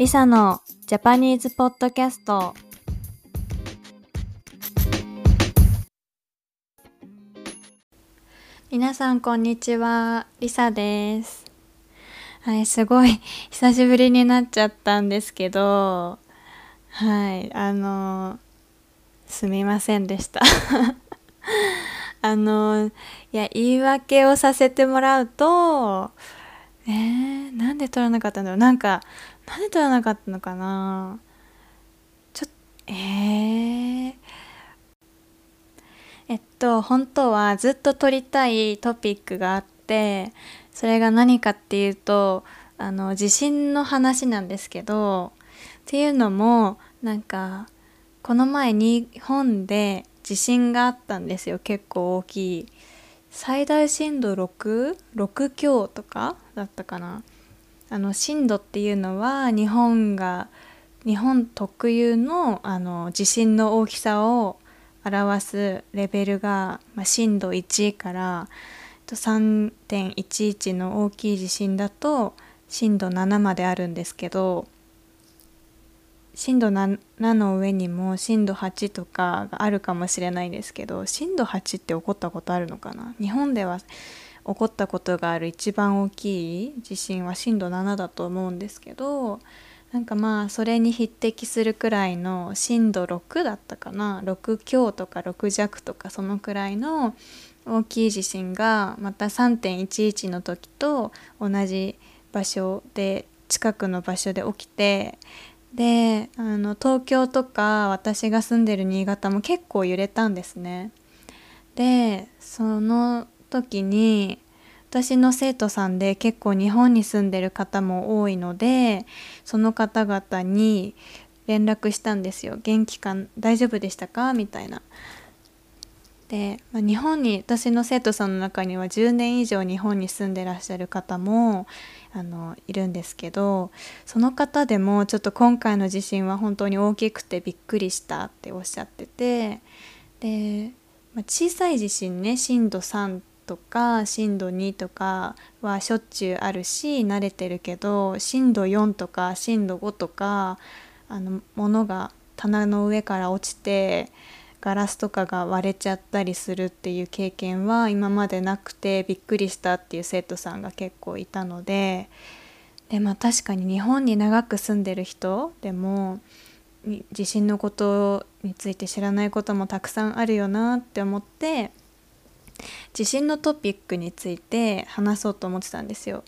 リサのジャパニーズポッドキャスト。皆さんこんにちは。リサです。はいすごい久しぶりになっちゃったんですけど。はいあのすみませんでした。あのいや言い訳をさせてもらうとえー、なんで撮らなかったんだろう。なんかなんで撮らなかったのかな。ちょっえー、えっと本当はずっと撮りたいトピックがあってそれが何かっていうとあの地震の話なんですけどっていうのもなんかこの前日本で地震があったんですよ。結構大きい。最大震度66強とかだったかな。あの震度っていうのは日本が日本特有のあの地震の大きさを表すレベルが、まあ、震度1から3.11の大きい地震だと震度7まであるんですけど震度7の上にも震度8とかがあるかもしれないんですけど震度8って起こったことあるのかな？日本では起こったことがある一番大きい地震は震度7だと思うんですけどなんかまあそれに匹敵するくらいの震度6だったかな6強とか6弱とかそのくらいの大きい地震がまた3.11の時と同じ場所で近くの場所で起きてであの東京とか私が住んでる新潟も結構揺れたんですね。でその時に私の生徒さんで結構日本に住んでる方も多いのでその方々に連絡したんですよ「元気か大丈夫でしたか?」みたいな。で、まあ、日本に私の生徒さんの中には10年以上日本に住んでらっしゃる方もあのいるんですけどその方でもちょっと今回の地震は本当に大きくてびっくりしたっておっしゃっててで、まあ、小さい地震ね震度3とか震度2とかはしょっちゅうあるし慣れてるけど震度4とか震度5とかあの物が棚の上から落ちてガラスとかが割れちゃったりするっていう経験は今までなくてびっくりしたっていう生徒さんが結構いたのででまあ確かに日本に長く住んでる人でも地震のことについて知らないこともたくさんあるよなって思って地震のトピックについて話そうと思ってたんですよ。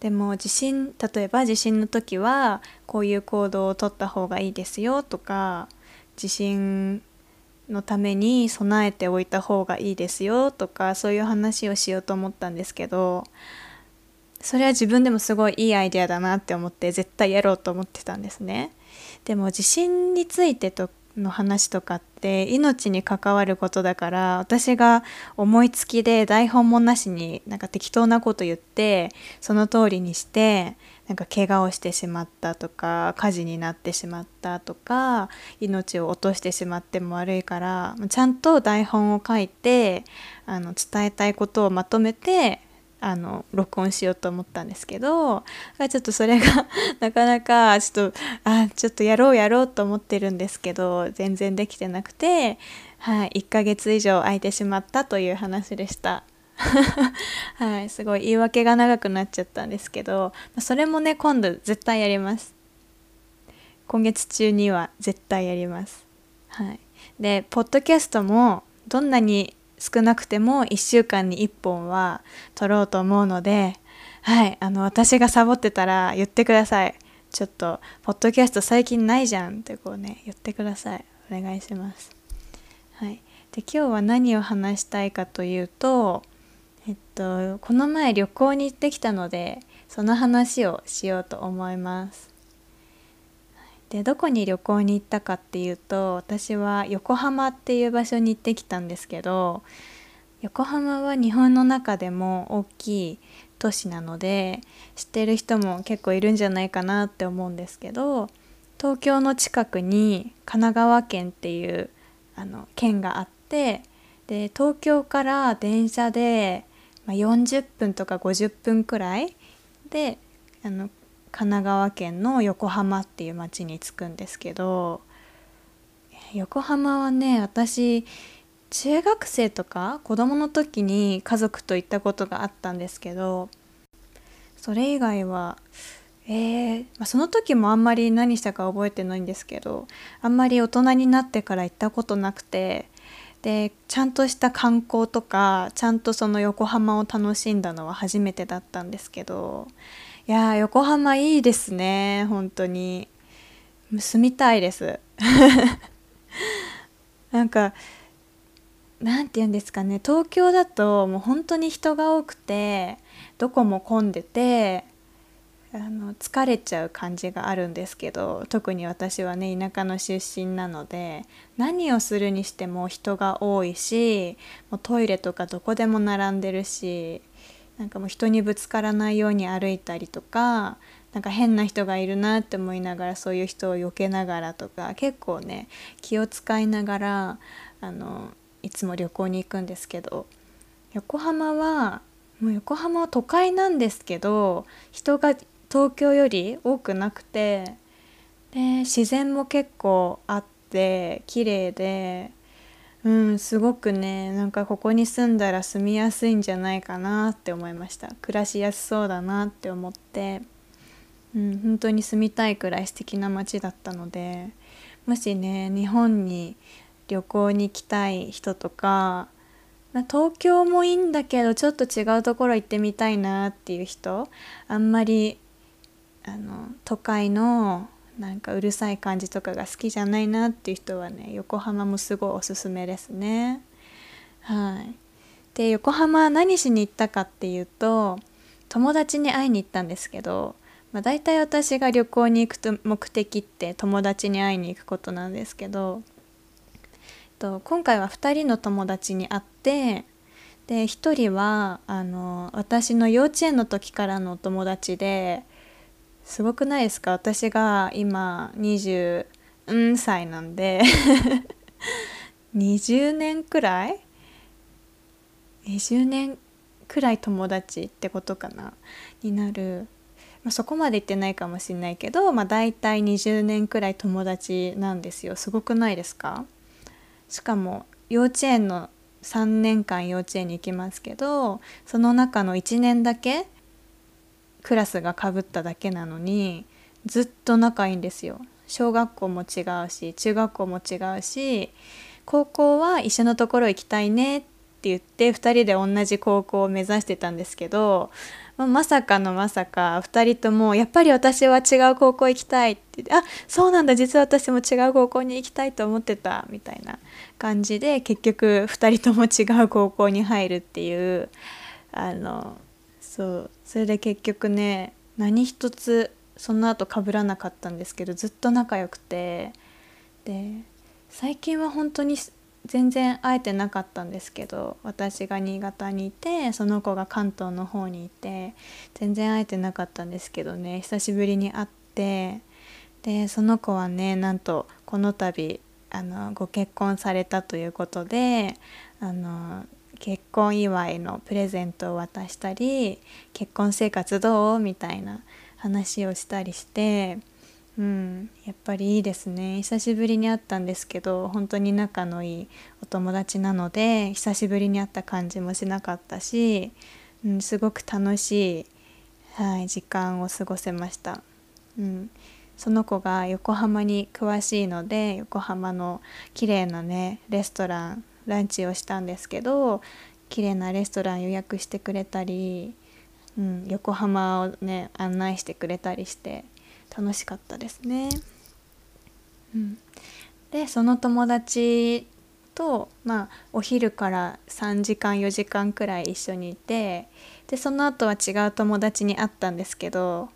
でも地震例えば地震の時はこういう行動をとった方がいいですよとか地震のために備えておいた方がいいですよとかそういう話をしようと思ったんですけどそれは自分でもすごいいいアイデアだなって思って絶対やろうと思ってたんですね。でも地震についてとの話とかって命に関わることだから私が思いつきで台本もなしになんか適当なこと言ってその通りにしてなんか怪我をしてしまったとか火事になってしまったとか命を落としてしまっても悪いからちゃんと台本を書いてあの伝えたいことをまとめてあの録音しようと思ったんですけどちょっとそれが なかなかちょっとあちょっとやろうやろうと思ってるんですけど全然できてなくて、はい、1ヶ月以上空いてしまったという話でした。はい、すごい言い訳が長くなっちゃったんですけどそれもね今度絶対やります。今月中には絶対やります。はい。でポッドキャストもどんなに少なくても1週間に1本は撮ろうと思うのではいあの私がサボってたら言ってください。ちょっとポッドキャスト最近ないじゃんってこうね言ってください。お願いします。はい。で今日は何を話したいかというとえっとこの前旅行に行ってきたのでその話をしようと思います。でどこに旅行に行ったかっていうと私は横浜っていう場所に行ってきたんですけど横浜は日本の中でも大きい都市なので知ってる人も結構いるんじゃないかなって思うんですけど東京の近くに神奈川県っていうあの県があってで東京から電車でま、40分とか50分くらいであの神奈川県の横浜っていう町に着くんですけど横浜はね私中学生とか子供の時に家族と行ったことがあったんですけどそれ以外はえーまあ、その時もあんまり何したか覚えてないんですけどあんまり大人になってから行ったことなくてでちゃんとした観光とかちゃんとその横浜を楽しんだのは初めてだったんですけどいや横浜いいですね本当に。住みたいです。なんかなんて言うんですかね東京だともう本当に人が多くてどこも混んでてあの疲れちゃう感じがあるんですけど特に私はね田舎の出身なので何をするにしても人が多いしもうトイレとかどこでも並んでるしなんかもう人にぶつからないように歩いたりとかなんか変な人がいるなって思いながらそういう人を避けながらとか結構ね気を使いながらあのいつも旅行に行くんですけど横浜はもう横浜は都会なんですけど人が東京より多くなくてで自然も結構あって綺麗でうんすごくねなんかここに住んだら住みやすいんじゃないかなって思いました暮らしやすそうだなって思って。うん、本当に住みたいくらい素敵な街だったのでもしね日本に旅行に行きたい人とか東京もいいんだけどちょっと違うところ行ってみたいなっていう人あんまりあの都会のなんかうるさい感じとかが好きじゃないなっていう人はね横浜もすごいおすすめですね。はい、で横浜何しに行ったかっていうと友達に会いに行ったんですけどまあ、大体私が旅行に行くと目的って友達に会いに行くことなんですけどと今回は2人の友達に会ってで1人はあの私の幼稚園の時からのお友達ですごくないですか？私が今20歳なんで。20年くらい？20年くらい友達ってことかな？になる。まあ、そこまで行ってないかもしれないけど、まあ、大体20年くらい友達なんですよ。すごくないですか？しかも幼稚園の3年間幼稚園に行きますけどその中の1年だけクラスがかぶっただけなのにずっと仲いいんですよ。小学校も違うし中学校も違うし高校は一緒のところ行きたいねって言って2人で同じ高校を目指してたんですけどままさかのまさか2人ともやっぱり私は違う高校行きたいってってあそうなんだ実は私も違う高校に行きたいと思ってたみたいな感じで結局2人とも違う高校に入るっていうあのそう。それで結局ね何一つその後被らなかったんですけどずっと仲良くて。で最近は本当に全然会えてなかったんですけど私が新潟にいてその子が関東の方にいて全然会えてなかったんですけどね久しぶりに会って。でその子はねなんとこの度あのご結婚されたということであの結婚祝いのプレゼントを渡したり結婚生活どう？みたいな話をしたりしてうん、やっぱりいいですね。久しぶりに会ったんですけど本当に仲のいいお友達なので久しぶりに会った感じもしなかったし、うん、すごく楽しい、はい、時間を過ごせました、うん、その子が横浜に詳しいので横浜の綺麗なねレストランランチをしたんですけど綺麗なレストラン予約してくれたり、うん、横浜をね案内してくれたりして楽しかったですね。うん、でその友達と、まあ、お昼から3時間4時間くらい一緒にいてでその後は違う友達に会ったんですけど、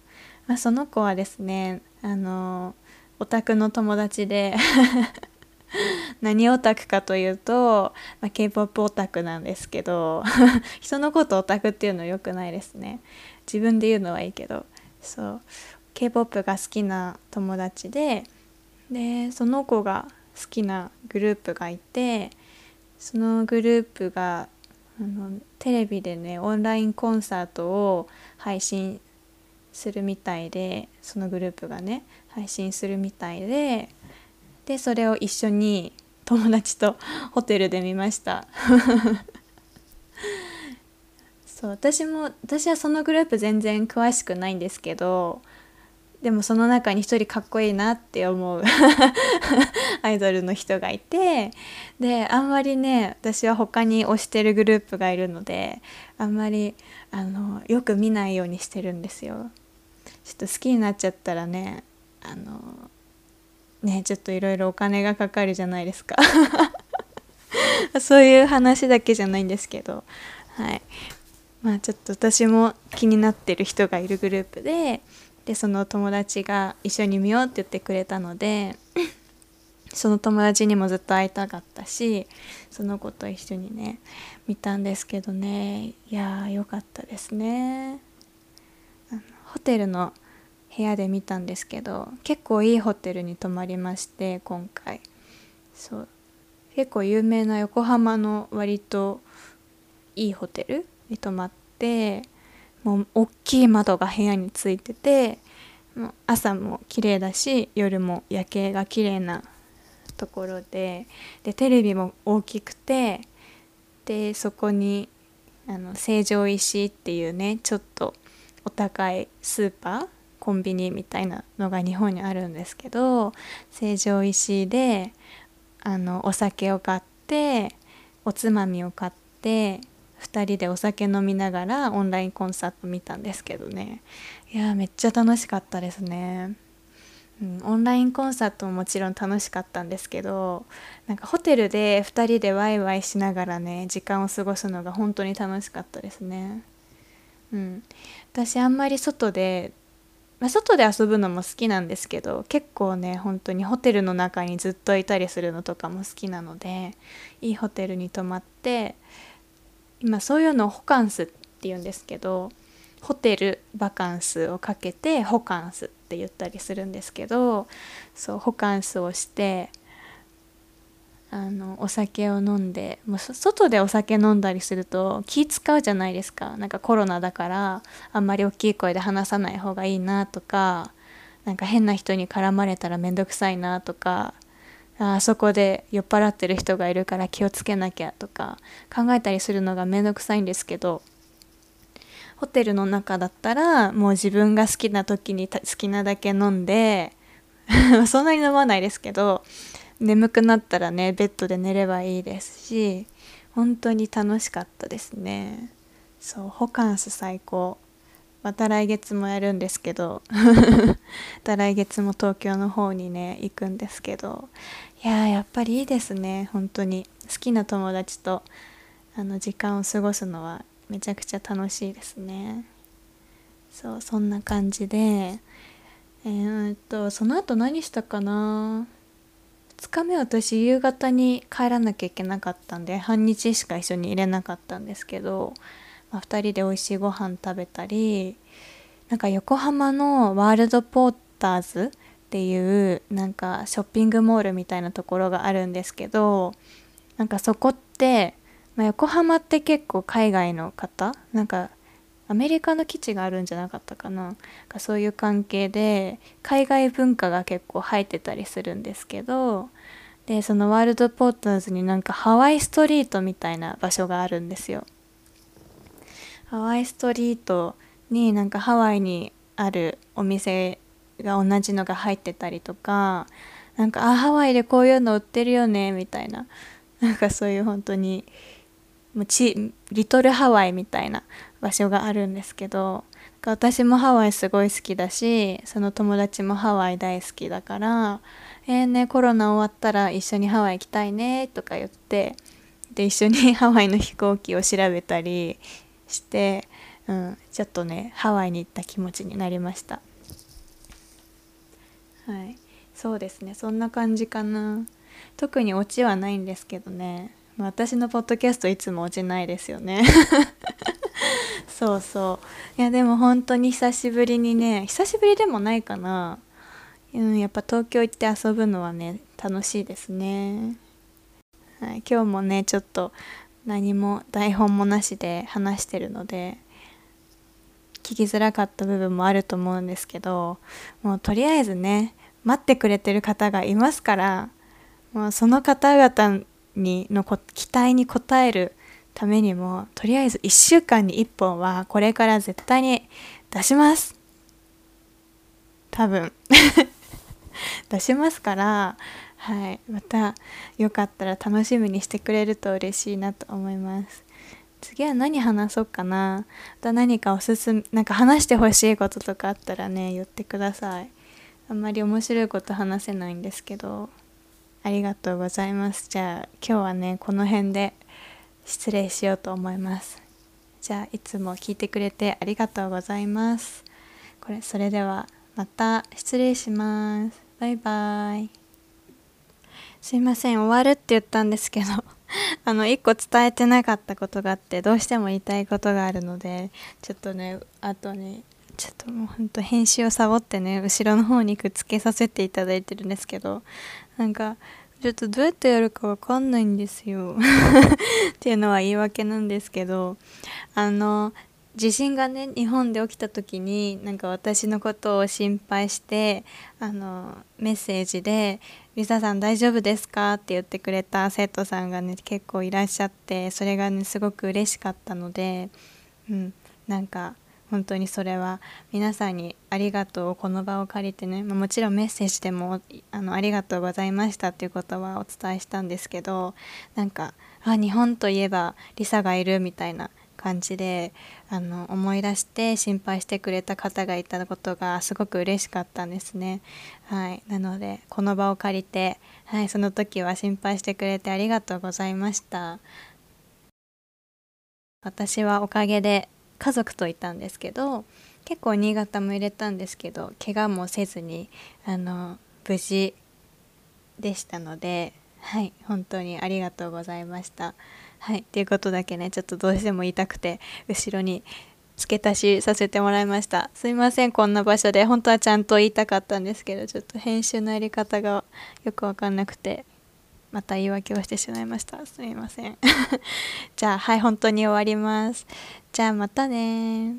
まあ、その子はですねあのオタクの友達で 何オタクかというと、まあ、k p o p オタクなんですけど 人のことオタクっていうのよくないですね。自分で言うのはいいけどそう。K p o p が好きな友達ででその子が好きなグループがいてそのグループがあのテレビでねオンラインコンサートを配信するみたいでそのグループがね配信するみたいででそれを一緒に友達とホテルで見ました そう私も私はそのグループ全然詳しくないんですけどでもその中に一人かっこいいなって思う アイドルの人がいてであんまりね私は他に推してるグループがいるのであんまりあのよく見ないようにしてるんですよ。ちょっと好きになっちゃったらねあのねちょっといろいろお金がかかるじゃないですか。そういう話だけじゃないんですけど。はい。まあちょっと私も気になってる人がいるグループででその友達が一緒に見ようって言ってくれたのでその友達にもずっと会いたかったしその子と一緒にね見たんですけどね。いやーよかったですね。ホテルの部屋で見たんですけど結構いいホテルに泊まりまして今回。そう。結構有名な横浜の割といいホテルに泊まってもう大きい窓が部屋についててもう朝も綺麗だし夜も夜景が綺麗なところででテレビも大きくてでそこにあの成城石井っていうねちょっとお高いスーパーコンビニみたいなのが日本にあるんですけど成城石井であのお酒を買っておつまみを買って2人でお酒飲みながらオンラインコンサート見たんですけどね。いやめっちゃ楽しかったですね、うん、オンラインコンサートももちろん楽しかったんですけどなんかホテルで2人でワイワイしながらね時間を過ごすのが本当に楽しかったですね。うん。私あんまり外でまあ、外で遊ぶのも好きなんですけど結構ね本当にホテルの中にずっといたりするのとかも好きなのでいいホテルに泊まって今そういうのをホカンスって言うんですけどホテルバカンスをかけてホカンスって言ったりするんですけどそうホカンスをしてあのお酒を飲んでもう外でお酒飲んだりすると気使うじゃないですか。なんかコロナだからあんまり大きい声で話さない方がいいなとかなんか変な人に絡まれたら面倒くさいなとかあそこで酔っ払ってる人がいるから気をつけなきゃとか考えたりするのが面倒くさいんですけどホテルの中だったらもう自分が好きな時に好きなだけ飲んで そんなに飲まないですけど眠くなったらねベッドで寝ればいいですし本当に楽しかったですね。そうホカンス最高。また来月もやるんですけど また来月も東京の方にね行くんですけど。いややっぱりいいですね。本当に。好きな友達とあの時間を過ごすのはめちゃくちゃ楽しいですね。そうそんな感じで。えー、っとその後何したかな？2日目私夕方に帰らなきゃいけなかったんで半日しか一緒にいれなかったんですけどまあ、2人で美味しいご飯食べたりなんか横浜のワールドポーターズっていうなんかショッピングモールみたいなところがあるんですけどなんかそこって、まあ、横浜って結構海外の方なんかアメリカの基地があるんじゃなかったかな。かそういう関係で海外文化が結構入ってたりするんですけどでそのワールドポーターズになんかハワイストリートみたいな場所があるんですよ。ハワイストリートになんかハワイにあるお店が同じのが入ってたりとかなんかあハワイでこういうの売ってるよねみたいな。なんかそういう本当にちリトルハワイみたいな場所があるんですけど私もハワイすごい好きだしその友達もハワイ大好きだから「えーねコロナ終わったら一緒にハワイ行きたいね」とか言ってで一緒に ハワイの飛行機を調べたりして、うん、ちょっとねハワイに行った気持ちになりました。はい。そうですね。そんな感じかな。特にオチはないんですけどね。私のポッドキャストいつも落ちないですよね。そうそう。いやでも本当に久しぶりにね久しぶりでもないかな。うんやっぱ東京行って遊ぶのはね楽しいですね。はい今日もねちょっと何も台本もなしで話してるので聞きづらかった部分もあると思うんですけどもうとりあえずね待ってくれてる方がいますからもうその方々にの期待に応えるためにもとりあえず1週間に1本はこれから絶対に出します。多分。出しますから。はい。またよかったら楽しみにしてくれると嬉しいなと思います。次は何話そうかな。また何かおすすめなんか話してほしいこととかあったらね言ってください。あんまり面白いこと話せないんですけど。ありがとうございます。じゃあ今日はねこの辺で失礼しようと思います。じゃあいつも聞いてくれてありがとうございます。これそれではまた失礼します。バイバイ。すいません終わるって言ったんですけど。あの1個伝えてなかったことがあってどうしても言いたいことがあるのでちょっとねあとねちょっともうほんと編集をサボってね後ろの方にくっつけさせていただいてるんですけど。なんかちょっとどうやってやるかわかんないんですよ っていうのは言い訳なんですけどあの地震がね日本で起きた時になんか私のことを心配してあのメッセージで「リサさん大丈夫ですか?」って言ってくれた生徒さんがね結構いらっしゃってそれがねすごく嬉しかったので、うん、なんか本当にそれは皆さんにありがとうこの場を借りてね、ま、もちろんメッセージでもあのありがとうございましたっていうことはお伝えしたんですけどなんかあ日本といえばリサがいるみたいな感じであの思い出して心配してくれた方がいたことがすごく嬉しかったんですね。はい、なのでこの場を借りて、はい、その時は心配してくれてありがとうございました。私はおかげで家族といたんですけど結構新潟も入れたんですけど怪我もせずにあの無事でしたのではい本当にありがとうございました。はいっていうことだけねちょっとどうしても言いたくて後ろに付け足しさせてもらいました。すいませんこんな場所で。本当はちゃんと言いたかったんですけどちょっと編集のやり方がよく分かんなくて。また言い訳をしてしまいました。すみません。じゃあはい本当に終わります。じゃあまたね